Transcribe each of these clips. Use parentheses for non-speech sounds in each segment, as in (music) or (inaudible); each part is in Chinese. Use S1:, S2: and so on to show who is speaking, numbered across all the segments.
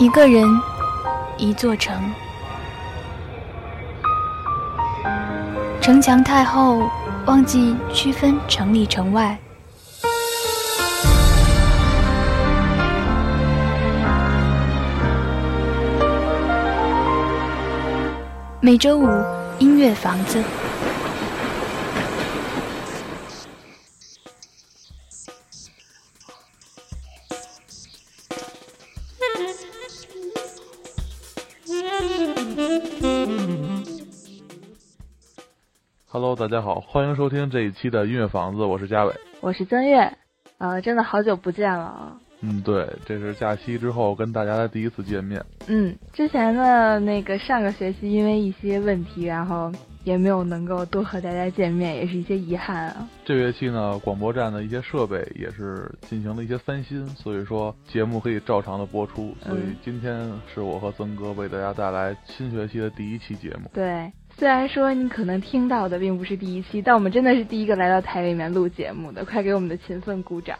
S1: 一个人，一座城。城墙太厚，忘记区分城里城外。每周五，音乐房子。
S2: 大家好，欢迎收听这一期的音乐房子，我是嘉伟，
S3: 我是曾月，呃，真的好久不见了啊。
S2: 嗯，对，这是假期之后跟大家的第一次见面。
S3: 嗯，之前的，那个上个学期因为一些问题，然后也没有能够多和大家见面，也是一些遗憾啊。
S2: 这学期呢，广播站的一些设备也是进行了一些翻新，所以说节目可以照常的播出。所以今天是我和曾哥为大家带来新学期的第一期节目。
S3: 对。虽然说你可能听到的并不是第一期，但我们真的是第一个来到台里面录节目的，快给我们的勤奋鼓掌！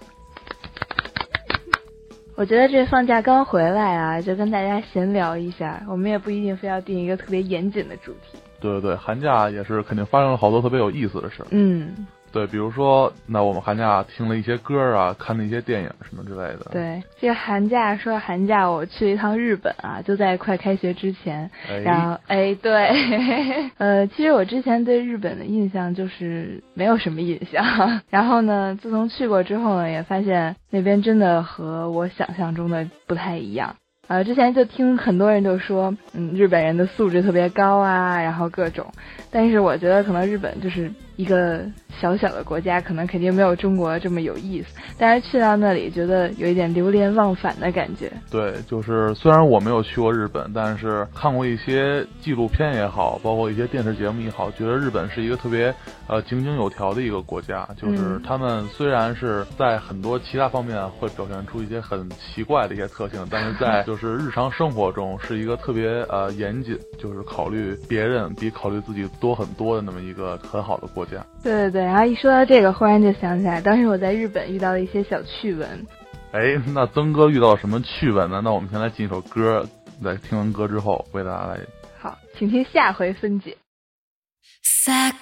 S3: (laughs) 我觉得这放假刚回来啊，就跟大家闲聊一下，我们也不一定非要定一个特别严谨的主题。
S2: 对对对，寒假也是肯定发生了好多特别有意思的事。
S3: 嗯。
S2: 对，比如说，那我们寒假听了一些歌啊，看了一些电影什么之类的。
S3: 对，这个寒假说寒假，我去了一趟日本啊，就在快开学之前。然后，哎，对，(laughs) 呃，其实我之前对日本的印象就是没有什么印象。(laughs) 然后呢，自从去过之后呢，也发现那边真的和我想象中的不太一样。呃，之前就听很多人就说，嗯，日本人的素质特别高啊，然后各种。但是我觉得可能日本就是一个。小小的国家可能肯定没有中国这么有意思，但是去到那里觉得有一点流连忘返的感觉。
S2: 对，就是虽然我没有去过日本，但是看过一些纪录片也好，包括一些电视节目也好，觉得日本是一个特别呃井井有条的一个国家。就是他们虽然是在很多其他方面会表现出一些很奇怪的一些特性，但是在就是日常生活中是一个特别呃严谨，就是考虑别人比考虑自己多很多的那么一个很好的国家。
S3: 对对对。然后一说到这个，忽然就想起来，当时我在日本遇到了一些小趣闻。
S2: 哎，那曾哥遇到什么趣闻呢？那我们先来进一首歌，在听完歌之后为大家来。
S3: 好，请听下回分解。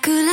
S3: could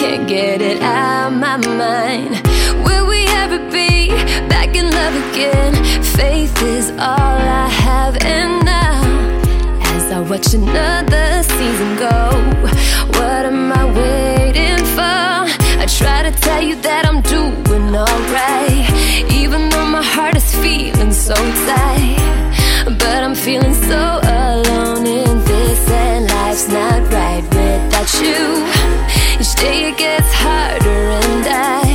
S4: can't get it out my mind. Will we ever be back in love again? Faith is all I have, and now as I watch another season go, what am I waiting for? I try to tell you that I'm doing alright, even though my heart is feeling so tight. But I'm feeling so life's not right without you. Each day it gets harder, and I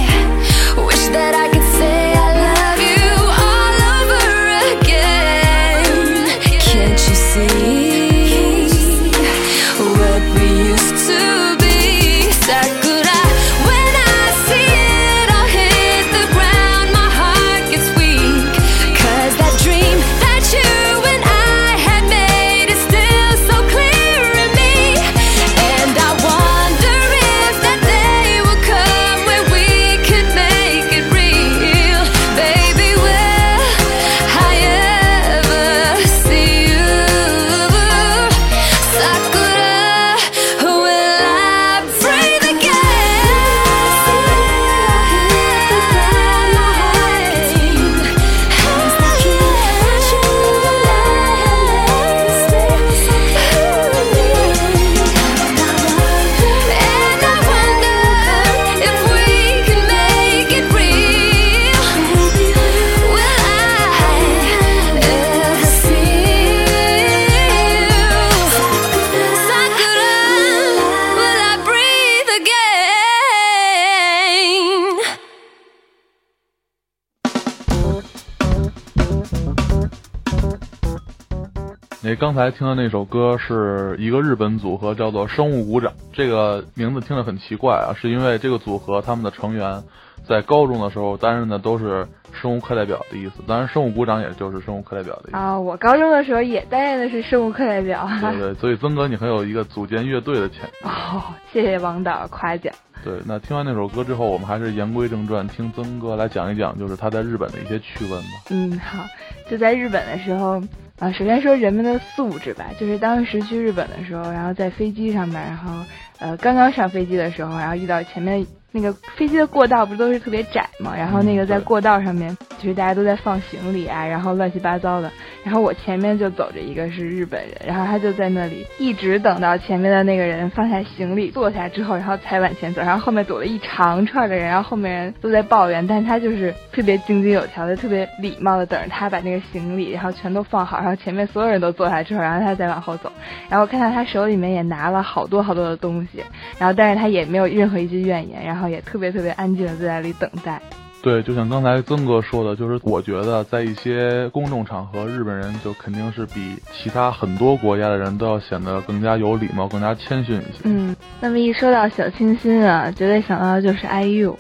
S2: 那刚才听的那首歌是一个日本组合，叫做生物鼓掌。这个名字听着很奇怪啊，是因为这个组合他们的成员在高中的时候担任的都是生物课代表的意思，当然生物鼓掌也就是生物课代表的意思。
S3: 啊，我高中的时候也担任的是生物课代表。
S2: 对对，所以曾哥你很有一个组建乐队的潜力。(laughs)
S3: 哦，谢谢王导夸奖。
S2: 对，那听完那首歌之后，我们还是言归正传，听曾哥来讲一讲，就是他在日本的一些趣闻吧。
S3: 嗯，好，就在日本的时候，啊，首先说人们的素质吧，就是当时去日本的时候，然后在飞机上面，然后呃刚刚上飞机的时候，然后遇到前面那个飞机的过道不是都是特别窄嘛，然后那个在过道上面，就是大家都在放行李啊，然后乱七八糟的，然后我前面就走着一个是日本人，然后他就在那里一直等到前面的那个人放下行李坐下之后，然后才往前走，然后后面躲了一长串的人，然后后面人都在抱怨，但是他就是特别井井有条的，特别礼貌的等着他把那个行李然后全都放好，然后前面所有人都坐下之后，然后他再往后走，然后我看到他手里面也拿了好多好多的东西，然后但是他也没有任何一句怨言，然后也特别特别安静的在那里等待。
S2: 对，就像刚才曾哥说的，就是我觉得在一些公众场合，日本人就肯定是比其他很多国家的人都要显得更加有礼貌、更加谦逊一些。
S3: 嗯，那么一说到小清新啊，绝对想到的就是 IU，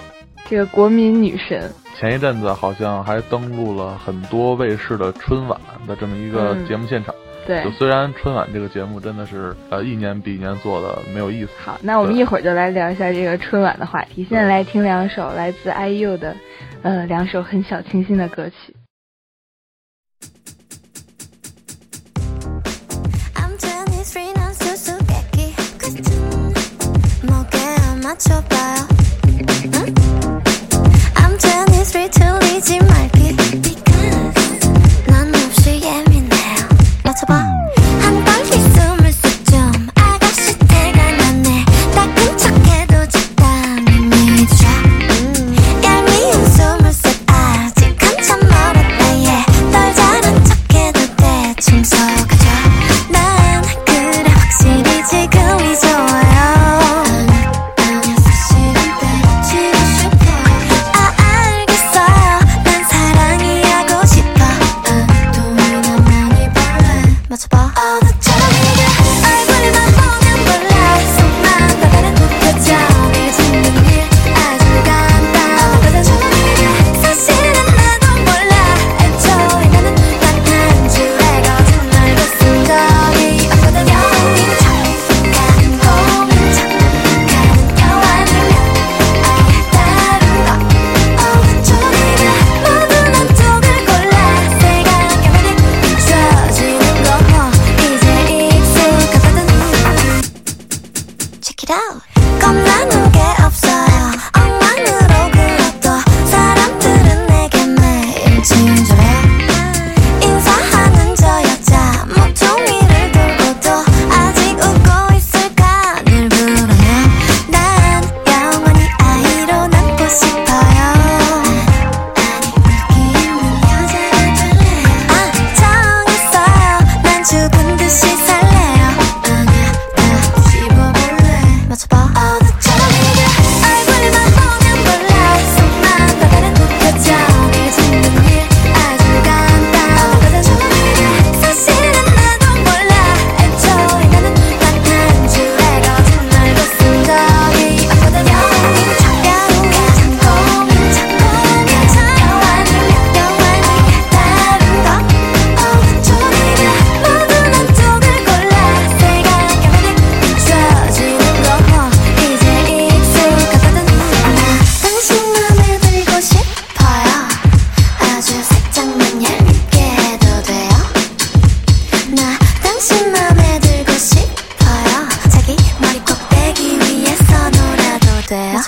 S3: 这个国民女神。
S2: 前一阵子好像还登陆了很多卫视的春晚的这么一个节目现场。
S3: 对，
S2: 就虽然春晚这个节目真的是呃一年比一年做的没有意思。
S3: 好，那我们一会儿就来聊一下这个春晚的话题。现在来听两首来自 IU 的，呃，两首很小清新的歌曲。
S4: I'm 23, 난 수수께끼 question 뭐게 안 맞춰봐요 응? I'm 23, 틀리지 말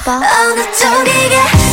S4: 예뻐 어느 쪽이게?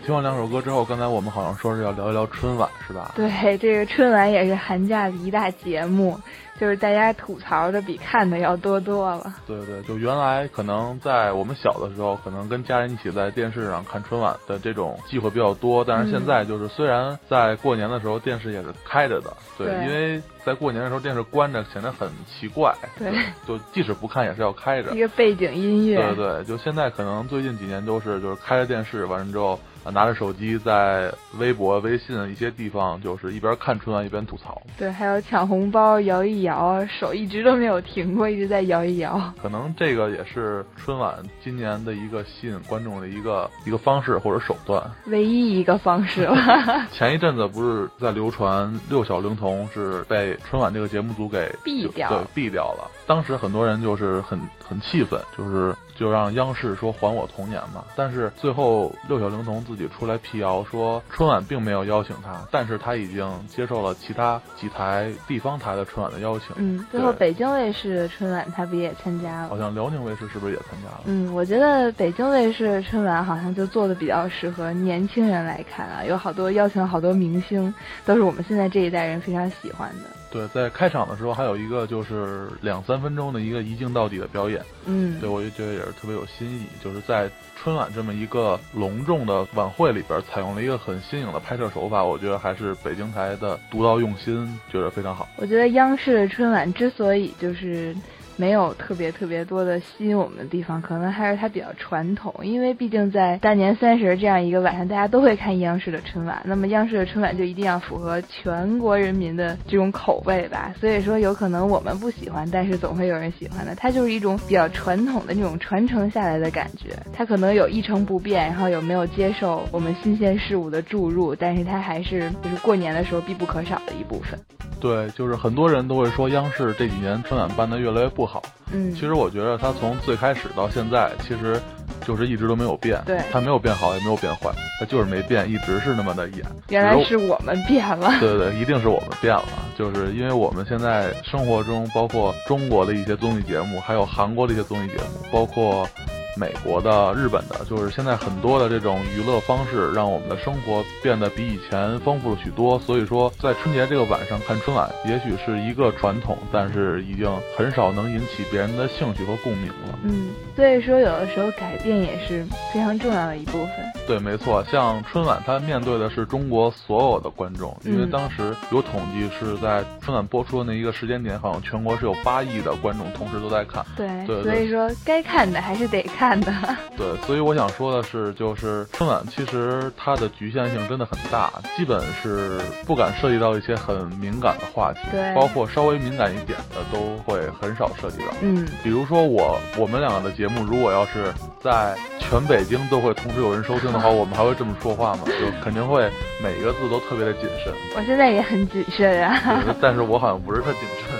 S2: 听完两首歌之后，刚才我们好像说是要聊一聊春晚，是吧？
S3: 对，这个春晚也是寒假的一大节目。就是大家吐槽的比看的要多多了。
S2: 对对，就原来可能在我们小的时候，可能跟家人一起在电视上看春晚的这种机会比较多。但是现在就是虽然在过年的时候电视也是开着的，对，因为在过年的时候电视关着显得很奇怪。
S3: 对，
S2: 就即使不看也是要开着
S3: 一个背景音乐。
S2: 对对，就现在可能最近几年都是就是开着电视完了之后。拿着手机在微博、微信一些地方，就是一边看春晚一边吐槽。
S3: 对，还有抢红包、摇一摇，手一直都没有停过，一直在摇一摇。
S2: 可能这个也是春晚今年的一个吸引观众的一个一个方式或者手段。
S3: 唯一一个方式了。(laughs)
S2: 前一阵子不是在流传六小龄童是被春晚这个节目组给
S3: 毙掉，
S2: 对，毙掉了。当时很多人就是很很气愤，就是。就让央视说还我童年嘛，但是最后六小龄童自己出来辟谣说春晚并没有邀请他，但是他已经接受了其他几台地方台的春晚的邀请。
S3: 嗯，最后北京卫视春晚他不也参加了？
S2: 好像辽宁卫视是不是也参加了？
S3: 嗯，我觉得北京卫视春晚好像就做的比较适合年轻人来看啊，有好多邀请好多明星，都是我们现在这一代人非常喜欢的。
S2: 对，在开场的时候还有一个就是两三分钟的一个一镜到底的表演，
S3: 嗯，
S2: 对我就觉得也是特别有新意，就是在春晚这么一个隆重的晚会里边，采用了一个很新颖的拍摄手法，我觉得还是北京台的独到用心，觉得非常好。
S3: 我觉得央视的春晚之所以就是。没有特别特别多的吸引我们的地方，可能还是它比较传统。因为毕竟在大年三十这样一个晚上，大家都会看央视的春晚，那么央视的春晚就一定要符合全国人民的这种口味吧。所以说，有可能我们不喜欢，但是总会有人喜欢的。它就是一种比较传统的那种传承下来的感觉。它可能有一成不变，然后有没有接受我们新鲜事物的注入，但是它还是就是过年的时候必不可少的一部分。
S2: 对，就是很多人都会说央视这几年春晚办的越来越不好。
S3: 嗯，
S2: 其实我觉得他从最开始到现在，其实就是一直都没有变。
S3: 对，
S2: 他没有变好，也没有变坏，他就是没变，一直是那么的演。
S3: 原来是我们变了。
S2: 对对，一定是我们变了，就是因为我们现在生活中，包括中国的一些综艺节目，还有韩国的一些综艺节目，包括。美国的、日本的，就是现在很多的这种娱乐方式，让我们的生活变得比以前丰富了许多。所以说，在春节这个晚上看春晚，也许是一个传统，但是已经很少能引起别人的兴趣和共鸣了。
S3: 嗯，所以说有的时候改变也是非常重要的一部分。
S2: 对，没错，像春晚，它面对的是中国所有的观众，因为当时有统计是在春晚播出的那一个时间点，好像全国是有八亿的观众同时都在看。
S3: 对，
S2: 对，
S3: 所以说该看的还是得看。看的 (laughs)
S2: 对，所以我想说的是，就是春晚其实它的局限性真的很大，基本是不敢涉及到一些很敏感的话题，
S3: 对，
S2: 包括稍微敏感一点的都会很少涉及到。
S3: 嗯，
S2: 比如说我我们两个的节目，如果要是在全北京都会同时有人收听的话，(laughs) 我们还会这么说话吗？就肯定会每一个字都特别的谨慎。
S3: 我现在也很谨慎啊，
S2: 但是我好像不是特谨慎。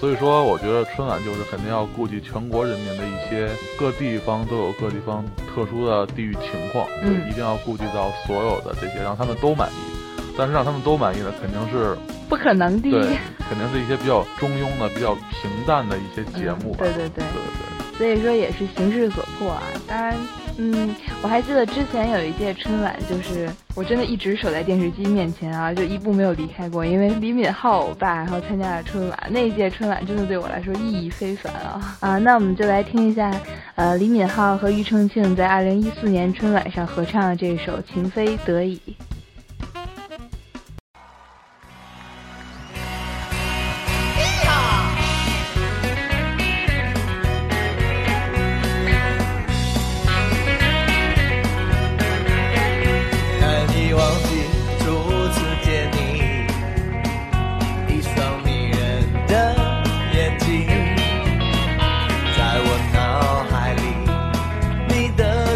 S2: 所以说，我觉得春晚就是肯定要顾及全国人民的一些各地方都有各地方特殊的地域情况，
S3: 嗯，
S2: 一定要顾及到所有的这些，让他们都满意。但是让他们都满意的肯定是
S3: 不可能的，
S2: 对，肯定是一些比较中庸的、比较平淡的一些节目吧。
S3: 对对
S2: 对对对。
S3: 所以说也是形势所迫啊，当然。嗯，我还记得之前有一届春晚，就是我真的一直守在电视机面前啊，就一步没有离开过，因为李敏镐欧巴然后参加了春晚，那一届春晚真的对我来说意义非凡啊 (laughs) 啊！那我们就来听一下，呃，李敏镐和庾澄庆在二零一四年春晚上合唱的这首《情非得已》。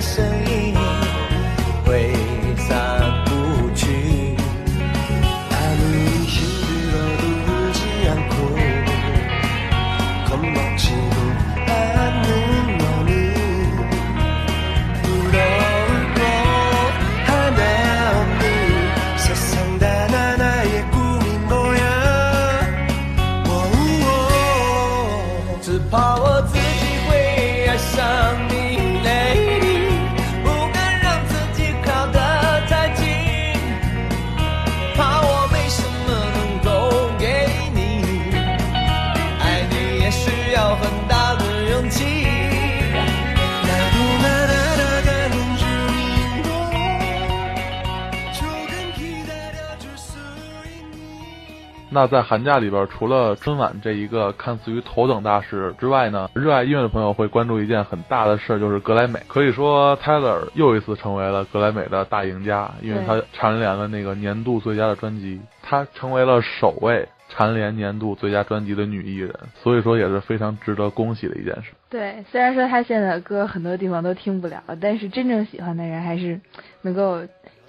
S5: 声
S2: 那在寒假里边，除了春晚这一个看似于头等大事之外呢，热爱音乐的朋友会关注一件很大的事儿，就是格莱美。可以说，Taylor 又一次成为了格莱美的大赢家，因为他蝉联了那个年度最佳的专辑，他成为了首位蝉联年度最佳专辑的女艺人，所以说也是非常值得恭喜的一件事。
S4: 对，虽然说他现在的歌很多地方都听不了，但是真正喜欢的人还是能够。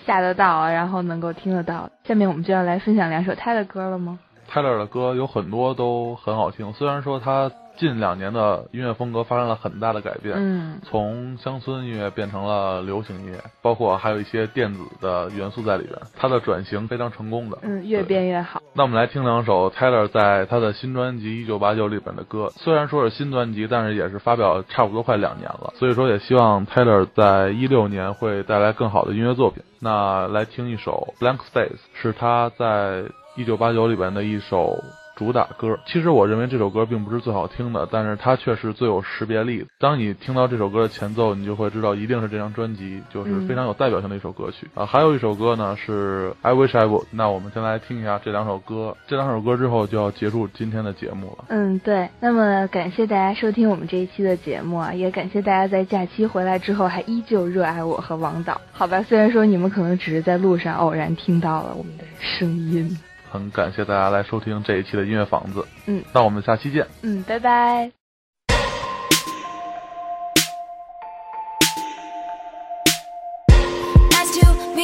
S4: 下得到，然后能够听得到。下面我们就要来分享两首他的歌了吗？
S2: 泰勒的歌有很多都很好听，虽然说他。近两年的音乐风格发生了很大的改变，
S4: 嗯，
S2: 从乡村音乐变成了流行音乐，包括还有一些电子的元素在里边，它的转型非常成功的，
S4: 嗯，越变越好。
S2: 那我们来听两首 Taylor 在他的新专辑《一九八九》里边的歌，虽然说是新专辑，但是也是发表差不多快两年了，所以说也希望 Taylor 在一六年会带来更好的音乐作品。那来听一首《Blank Space》，是他在一九八九里边的一首。主打歌，其实我认为这首歌并不是最好听的，但是它却是最有识别力的。当你听到这首歌的前奏，你就会知道一定是这张专辑，就是非常有代表性的一首歌曲啊。还有一首歌呢是《I Wish I Would》，那我们先来听一下这两首歌。这两首歌之后就要结束今天的节目了。
S4: 嗯，对。那么感谢大家收听我们这一期的节目啊，也感谢大家在假期回来之后还依旧热爱我和王导。好吧，虽然说你们可能只是在路上偶然听到了我们的声音。
S2: 很感谢大家来收听这一期的音乐房子，
S4: 嗯，
S2: 那我们下期见，
S4: 嗯，拜拜。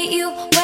S4: good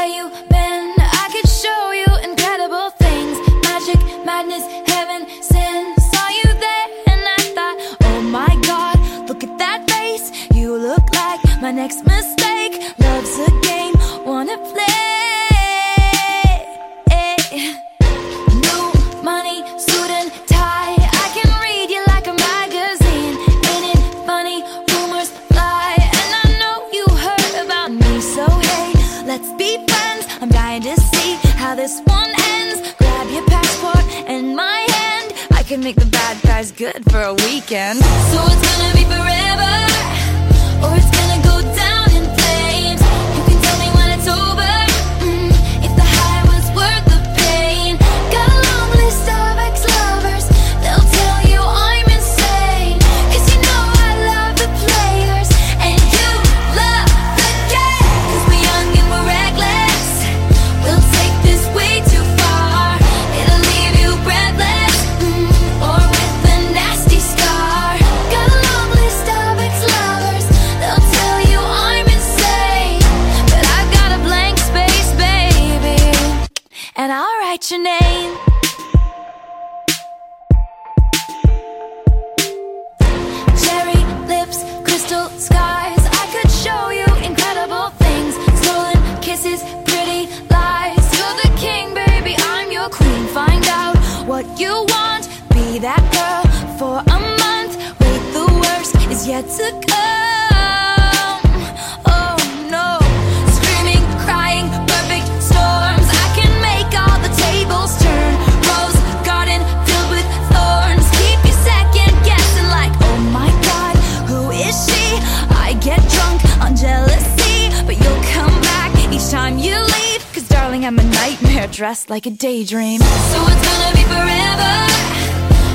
S4: dressed like a daydream. So it's gonna be forever,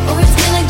S4: or it's gonna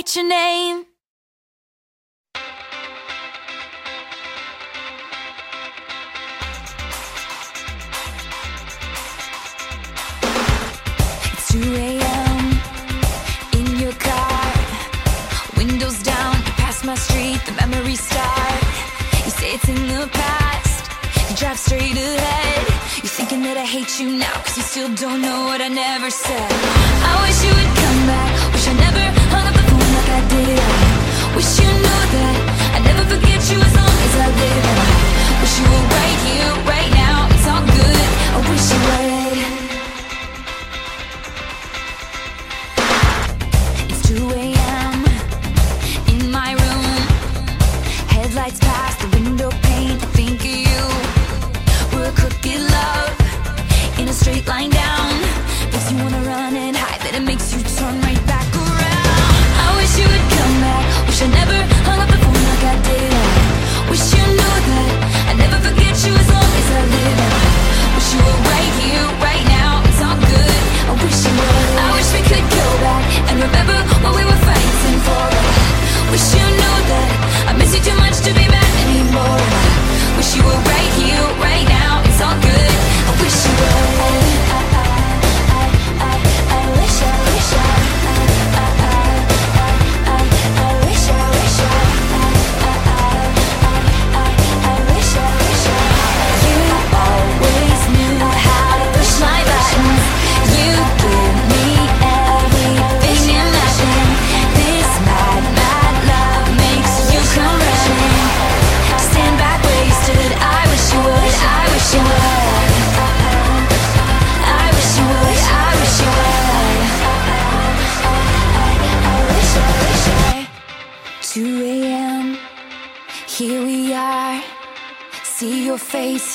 S4: write your name. It's 2 a.m. in your car, windows down. You pass my street, the memories start. You say it's in the past, you drive straight ahead. You're thinking that I hate you now, cause you still don't know what I never said. I wish you would come back, wish I never hung right now, it's all good. I wish you were.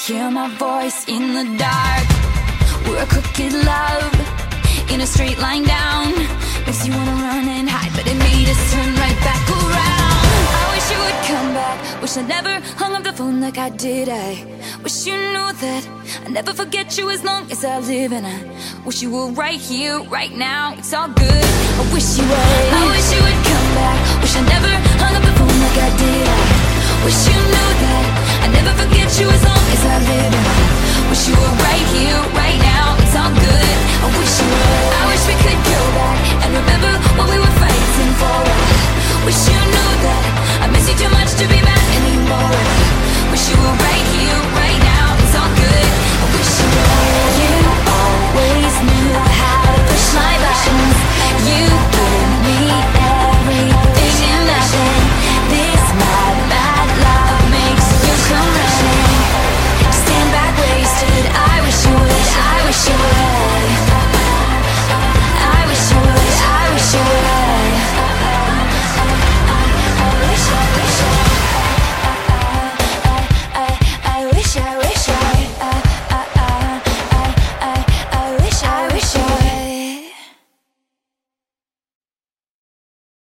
S4: hear my voice in the dark. We're a crooked love in a straight line down. Makes you wanna run and hide, but it made us turn right back around. I wish you would come back. Wish I never hung up the phone like I did. I wish you knew that I never forget you as long as I live, and I wish you were right here, right now. It's all good. I wish you would. I wish you would come back. Wish I never hung up the phone like I did. I wish you knew that. I never forget you as long as I live.